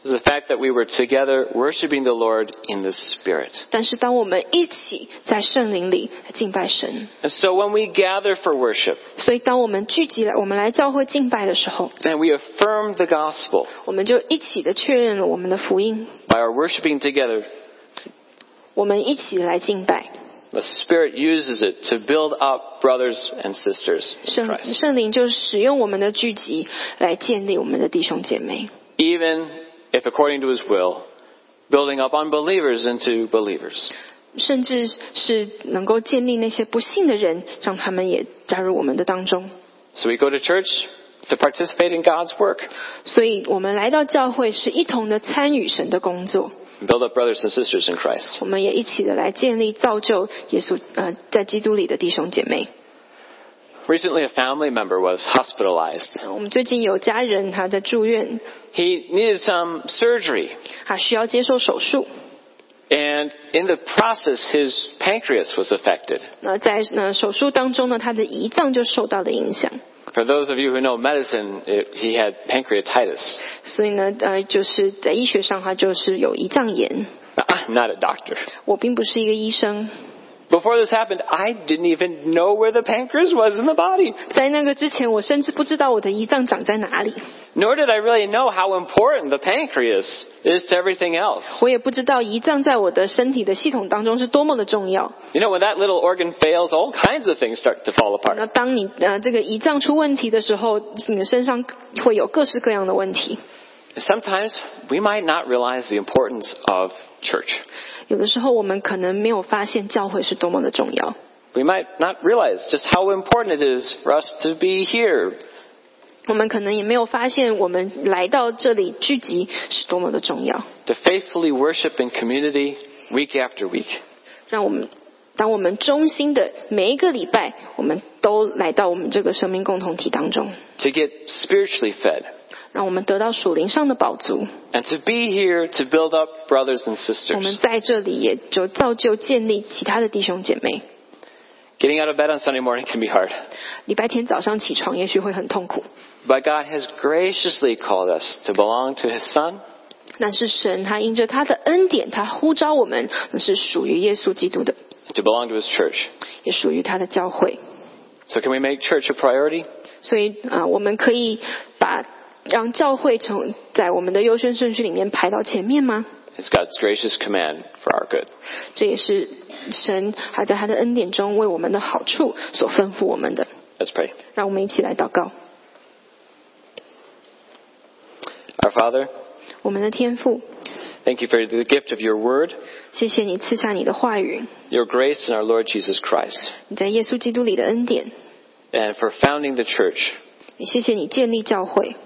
is the fact that we were together worshiping the Lord in the Spirit. 但是当我们一起在圣灵里敬拜神， And so when we gather for worship, 所以当我们聚集来，我们来教会敬拜的时候， then we affirm the gospel 我们就一起的确认了我们的福音， by our worshiping together. 我们一起来敬拜。 The Spirit uses it to build up brothers and sisters in 圣 Christ. 圣灵就使用我们的聚集来建立我们的弟兄姐妹， Even if according to His will, building up unbelievers into believers. 甚至是能够建立那些不信的人，让他们也加入我们的当中。 So we go to church to participate in God's work, 所以我们来到教会是一同的参与神的工作， and build up brothers and sisters in Christ. 我们也一起的来建立造就耶稣呃在基督里的弟兄姐妹。 Recently, a family member was hospitalized. 我们最近有家人他在住院， He needed some surgery, 他需要接受手术。 and in the process, his pancreas was affected. 那在呃手术当中呢，他的胰脏就受到了影响。 For those of you who know medicine, it, he had pancreatitis. 所以呢，呃，就是在医学上，他就是有胰脏炎。 Now, I'm not a doctor. 我并不是一个医生， Before this happened, I didn't even know where the pancreas was in the body. 在那个之前，我甚至不知道我的胰脏长在哪里， Nor did I really know how important the pancreas is to everything else. 我也不知道胰脏在我的身体的系统当中是多么的重要。 You know, when that little organ fails, all kinds of things start to fall apart. 那当你呃这个胰脏出问题的时候，你的身上会有各式各样的问题。 Sometimes we might not realize the importance of church. 有的时候，我们可能没有发现教会是多么的重要。 We might not realize just how important it is for us to be here. 我们可能也没有发现，我们来到这里聚集是多么的重要。 To faithfully worship in community week after week. 让我们，当我们衷心的每一个礼拜，我们都来到我们这个生命共同体当中， To get spiritually fed. 让我们得到属灵上的饱足。 And to be here to build up brothers and 我们 sisters. 在这里也就造就建立其他的弟兄姐妹。 Getting out of bed on Sunday morning can be hard. 礼拜天早上起床也许会很痛苦， But God has graciously called us to belong to His Son 但是神他因着他的恩典，他呼召我们是属于耶稣基督的， to belong to His church. 也属于他的教会。 So can we make church a priority? 所以啊、呃我们可以把 让教会成在我们的优先顺序里面排到前面吗？ It's God's gracious command for our good. 这也是神还在他的恩典中为我们的好处所吩咐我们的。 Let's pray. 让我们一起来祷告。 Our Father, 我们的天父， thank you for the gift of your word, 谢谢你赐下你的话语， your grace in our Lord Jesus Christ, 你在耶稣基督里的恩典， and for founding the church. 也谢谢你建立教会。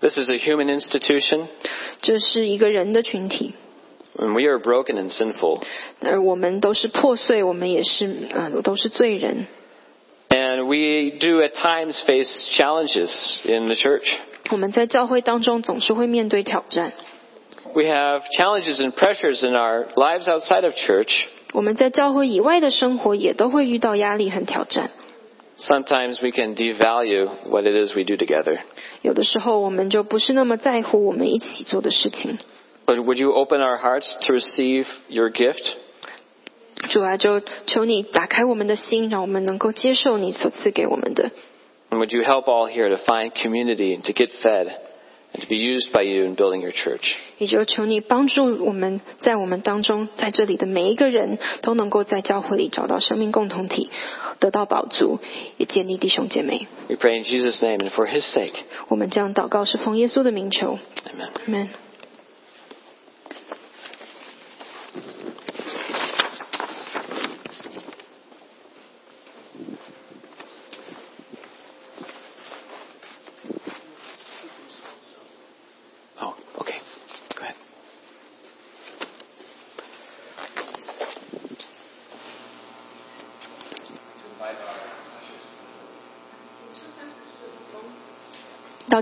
This is a human institution, 这是一个人的群体， and we are broken and sinful. 而我们都是破碎，我们也是呃都是罪人。 And we do at times face challenges in the church. 我们在教会当中总是会面对挑战， We have challenges and pressures in our lives outside of church. 我们在教会以外的生活也都会遇到压力和挑战。 Sometimes we can devalue what it is we do together. 有的时候我们就不是那么在乎我们一起做的事情。 But would you open our hearts to receive your gift? 主啊，就求你打开我们的心，让我们能够接受你所赐给我们的。 And would you help all here to find community and to get fed and to be used by you in building your church? 也就求你帮助我们在我们当中，在这里的每一个人都能够在教会里找到生命共同体，得到饱足，也建立弟兄姐妹。 We pray in Jesus' name and for his sake. 我们这样祷告是奉耶稣的名求 Amen. ，Amen。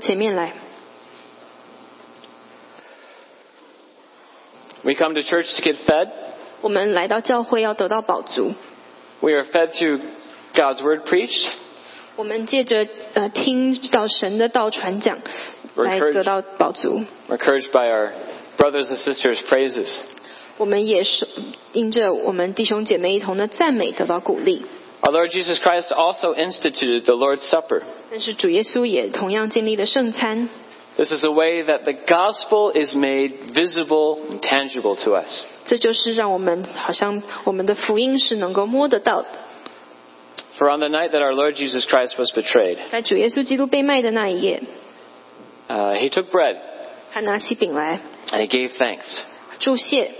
前面来。 We come to church to get fed. 我们来到教会要得到饱足， We are fed through God's word preached. 我们借着呃听到神的道传讲， We're 来得 encouraged, 到饱足。 we're encouraged by our brothers and sisters' praises. 我们也是因着我们弟兄姐妹一同的赞美得到鼓励。 Our Lord Jesus Christ also instituted the Lord's Supper. 但是主耶稣也同样建立了圣餐， This is a way that the gospel is made visible and tangible to us. 这就是让我们好像我们的福音是能够摸得到的。 For on the night that our Lord Jesus Christ was betrayed, 在主耶稣基督被卖的那一夜， uh, he took bread 他拿起饼来 and he gave thanks. 祝谢，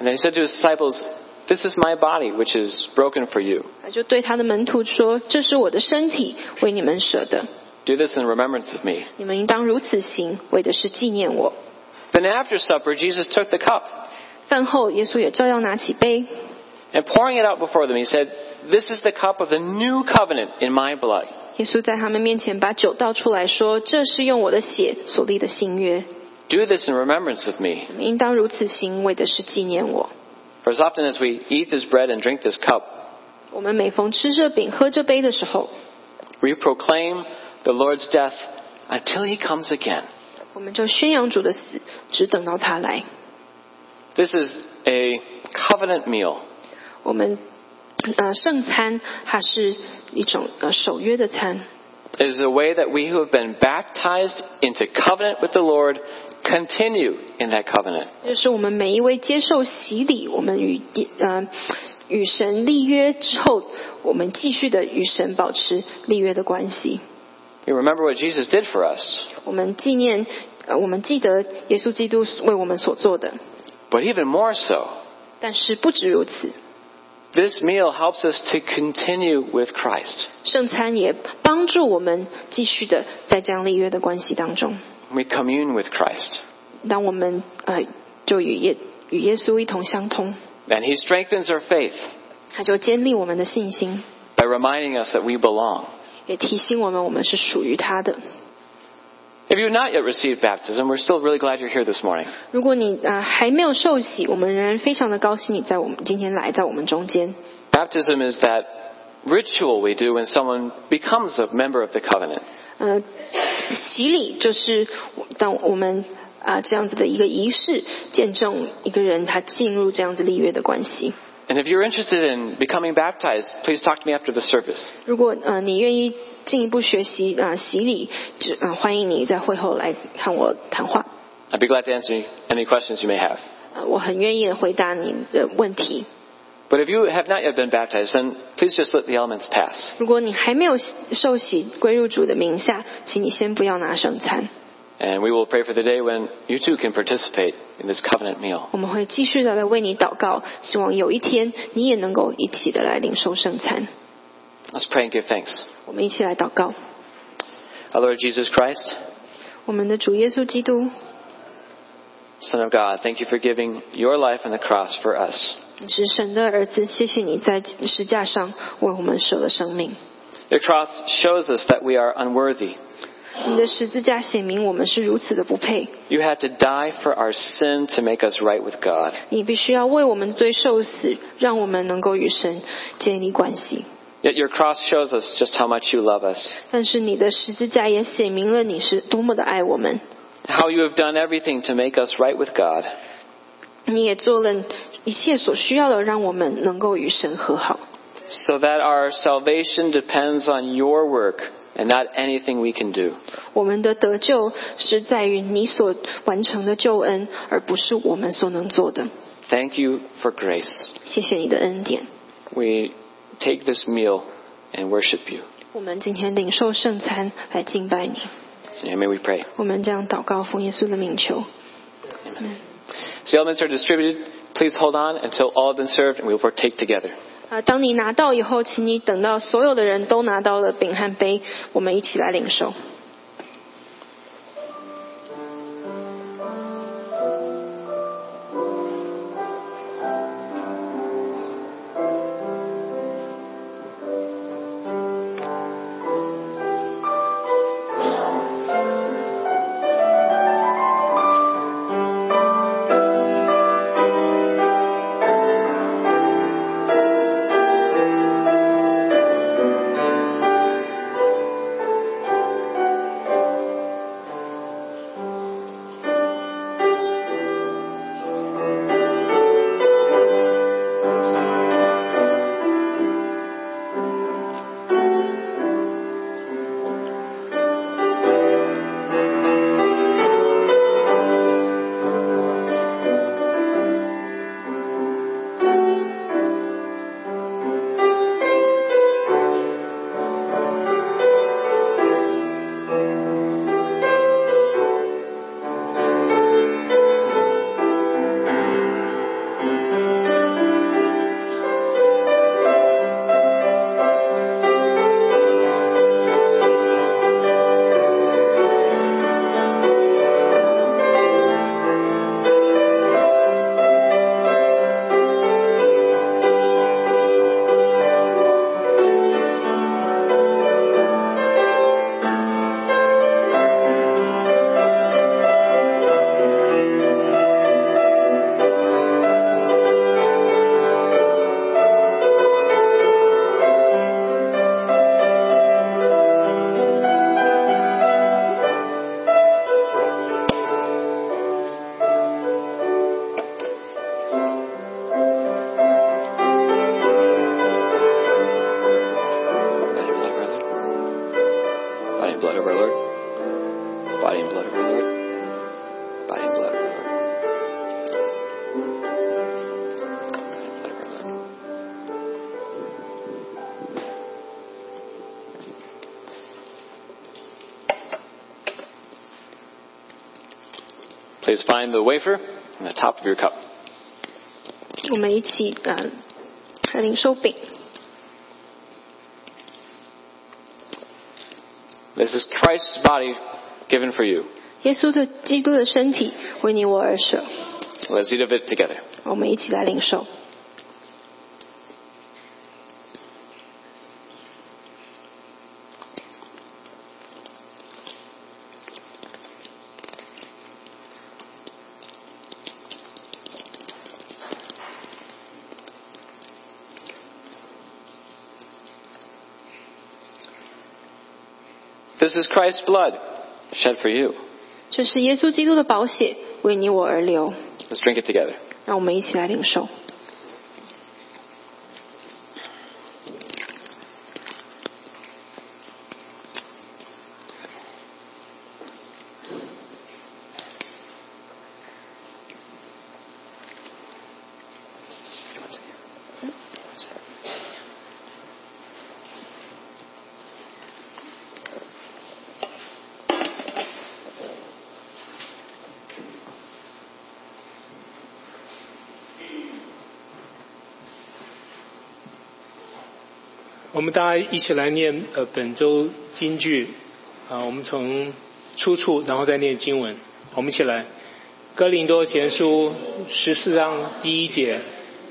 And then he said to his disciples, This is my body, which is broken for you. 他就对他的门徒说：“这是我的身体，为你们舍的， Do this in remembrance of me. 你们应当如此行，为的是纪念我。 Then after supper, Jesus took the cup. ”饭后，耶稣也照样拿起杯， And pouring it out before them, he said, This is the cup of the new covenant in my blood. 耶稣在他们面前把酒倒出来说：“这是用我的血所立的新约， Do this in remembrance of me. 你们应当如此行，为的是纪念我。 For as often as we eat this bread and drink this cup, ”我们每逢吃这饼、喝这杯的时候， we proclaim the Lord's death until he comes again. 我们就宣扬主的死，只等到他来。 This is a covenant meal. 我们呃圣餐，它是一种呃守约的餐。 It is a way that we who have been baptized into covenant with the Lord continue in that covenant. 就是我们每一位接受洗礼，我们与呃与神立约之后，我们继续的与神保持立约的关系。 We remember what Jesus did for us. 我们纪念，呃，我们记得耶稣基督为我们所做的。 But even more so, 但是不止如此， this meal helps us to continue with Christ. 圣餐也帮助我们继续的在这样立约的关系当中。 We commune with Christ. 当我们呃就与耶与耶稣一同相通， And he strengthens our faith 他就坚立我们的信心， by reminding us that we belong. 也提醒我们我们是属于他的。 If you have not yet received baptism, we're still really glad you're here this morning. 如果你啊、呃还没有受洗，我们仍然非常的高兴你在我们今天来在我们中间。 Baptism is that ritual we do when someone becomes a member of the covenant. 呃，洗礼就是当我们啊、这样子的一个仪式，见证一个人他进入这样子立约的关系。 And if you're interested in becoming baptized, please talk to me after the service. 如果呃你愿意进一步学习啊、洗礼，只呃欢迎你在会后来和我谈话。 I'd be glad to answer any questions you may have. 呃，我很愿意回答你的问题。 But if you have not yet been baptized, then please just let the elements pass. 如果你还没有受洗归入主的名下，请你先不要拿圣餐。 And we will pray for the day when you too can participate in this covenant meal. 我们会继续的来为你祷告，希望有一天你也能够一起的来领受圣餐。 Let's pray and give thanks. 我们一起来祷告， Our Lord Jesus Christ, 我们的主耶稣基督， Son of God, thank you for giving your life on the cross for us. 你是神的儿子，谢谢你在石架上为我们舍了生命。 Your cross shows us that we are unworthy. 你的十字架显明我们是如此的不配， You had to die for our sin to make us right with God. 你必须要为我们的罪受死，让我们能够与神建立关系。 Yet your cross shows us just how much you love us. 但是你的十字架也显明了你是多么的爱我们， How you have done everything to make us right with God. 你也做了 一切所需要的，让我们能够与神和好。 So that our salvation depends on your work and not anything we can do. 我们的得救是在于你所完成的救恩，而不是我们所能做的。 Thank you for grace. 谢谢你的恩典。 We take this meal and worship you. 我们今天领受圣餐来敬拜你。 So may we pray. 我们这样祷告，奉耶稣的名求。 As the elements are distributed, please hold on until all have been served and we will partake together. 啊，当你拿到以后，请你等到所有的人都拿到了饼和杯，我们一起来领受。 Please find the wafer on the top of your cup. 我们一起呃来领受饼。 This is Christ's body given for you. 耶稣的基督的身体为你我而舍， Let's eat of it together. 我们一起来领受。 is Christ's blood shed for you. 这是耶稣基督的宝血为你我而流， Let's drink it together. 让我们一起来领受。 们大家一起来念呃本周金句啊，我们从出处然后再念经文，我们一起来。哥林多前书十四章第一节，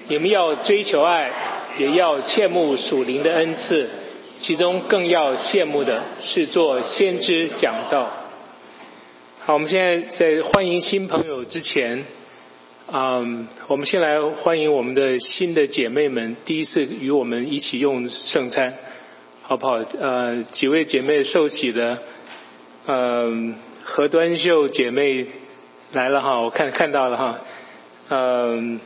你们要追求爱，也要切慕属灵的恩赐，其中更要羡慕的是做先知讲道。好，我们现在在欢迎新朋友之前，嗯，我们先来欢迎我们的新的姐妹们，第一次与我们一起用圣餐，好不好？呃，几位姐妹受洗的，嗯、何端秀姐妹来了哈，我看看到了哈，嗯、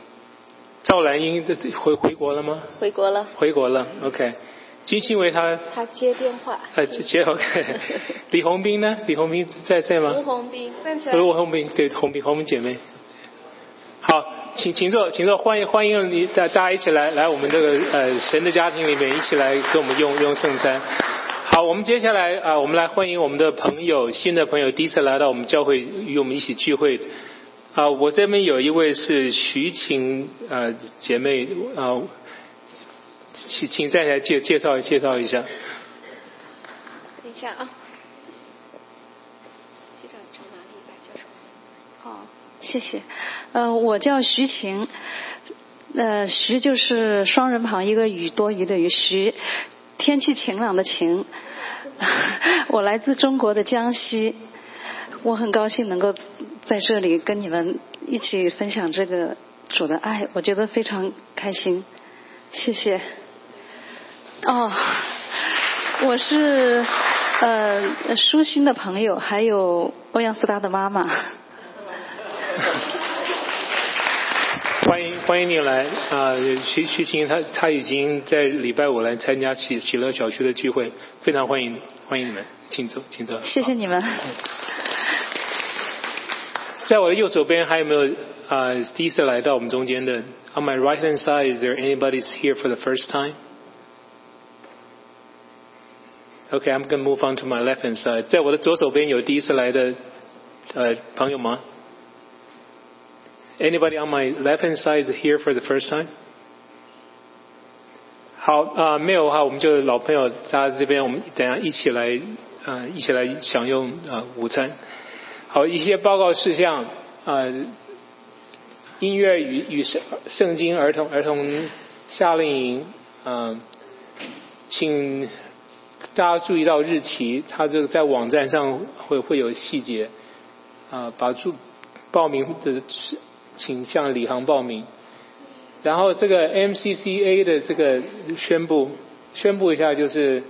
赵兰英的回回国了吗？回国了，回国了，OK。金庆为他他接电话。呃接 OK。李红斌呢？李红斌在在吗？吴红斌站起不是红兵，对红兵红兵姐妹。好，请请坐，请坐，欢迎欢迎你大大家一起来来我们这个呃神的家庭里面一起来跟我们用用圣餐。好，我们接下来啊、我们来欢迎我们的朋友，新的朋友第一次来到我们教会与我们一起聚会。啊、我这边有一位是徐晴呃姐妹啊、请请站起来介介绍介绍一下。等一下啊。学长从哪里来？叫什么？哦，谢谢。呃，我叫徐晴，呃，徐就是双人旁一个雨多余的雨，徐，天气晴朗的晴。我来自中国的江西，我很高兴能够在这里跟你们一起分享这个主的爱，我觉得非常开心，谢谢。哦，我是呃舒心的朋友，还有欧阳思达的妈妈。欢迎欢迎你来啊、徐徐晴他他已经在礼拜五来参加喜喜乐小区的聚会，非常欢迎欢迎你们，请坐请坐。谢谢你们。在我的右手边还有没有啊、第一次来到我们中间的？On my right hand side, is there anybody's here for the first time? Okay, I'm going to move on to my left hand side. 在我的左手边有第一次来的呃朋友吗？Anybody on my left hand side here for the first time? 好啊、没有的话，我们就老朋友，大家这边我们等一下一起来啊、一起来享用啊、午餐。好，一些报告事项啊、音乐与与圣圣经儿童儿童夏令营，嗯、请大家注意到日期，它这个在网站上会会有细节啊、把注报名的请向李行报名。然后这个 MCCA 的这个宣布宣布一下，就是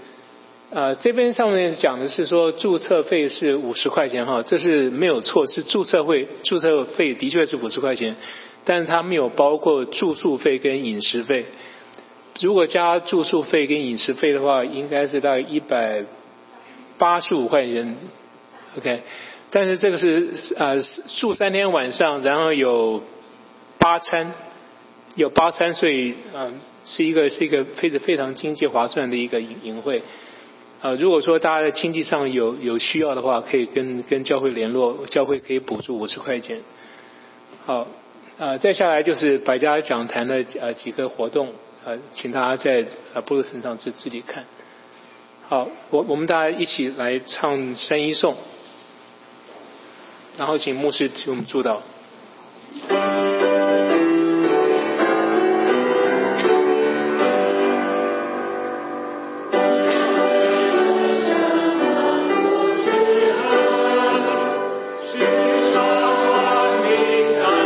呃这边上面讲的是说注册费是五十块钱哈，这是没有错，是注册费注册费的确是五十块钱，但是它没有包括住宿费跟饮食费。如果加住宿费跟饮食费的话，应该是大概一百八十五块钱，OK，但是这个是呃住三天晚上，然后有八餐，有八餐，所以嗯是一个是一个非常非常经济划算的一个营营会。啊，如果说大家在经济上有有需要的话，可以跟跟教会联络，教会可以补助五十块钱。好，呃，再下来就是百家讲坛的呃几个活动，呃，请大家在呃布鲁森上自自己看。好，我我们大家一起来唱三一颂，然后请牧师替我们祝祷。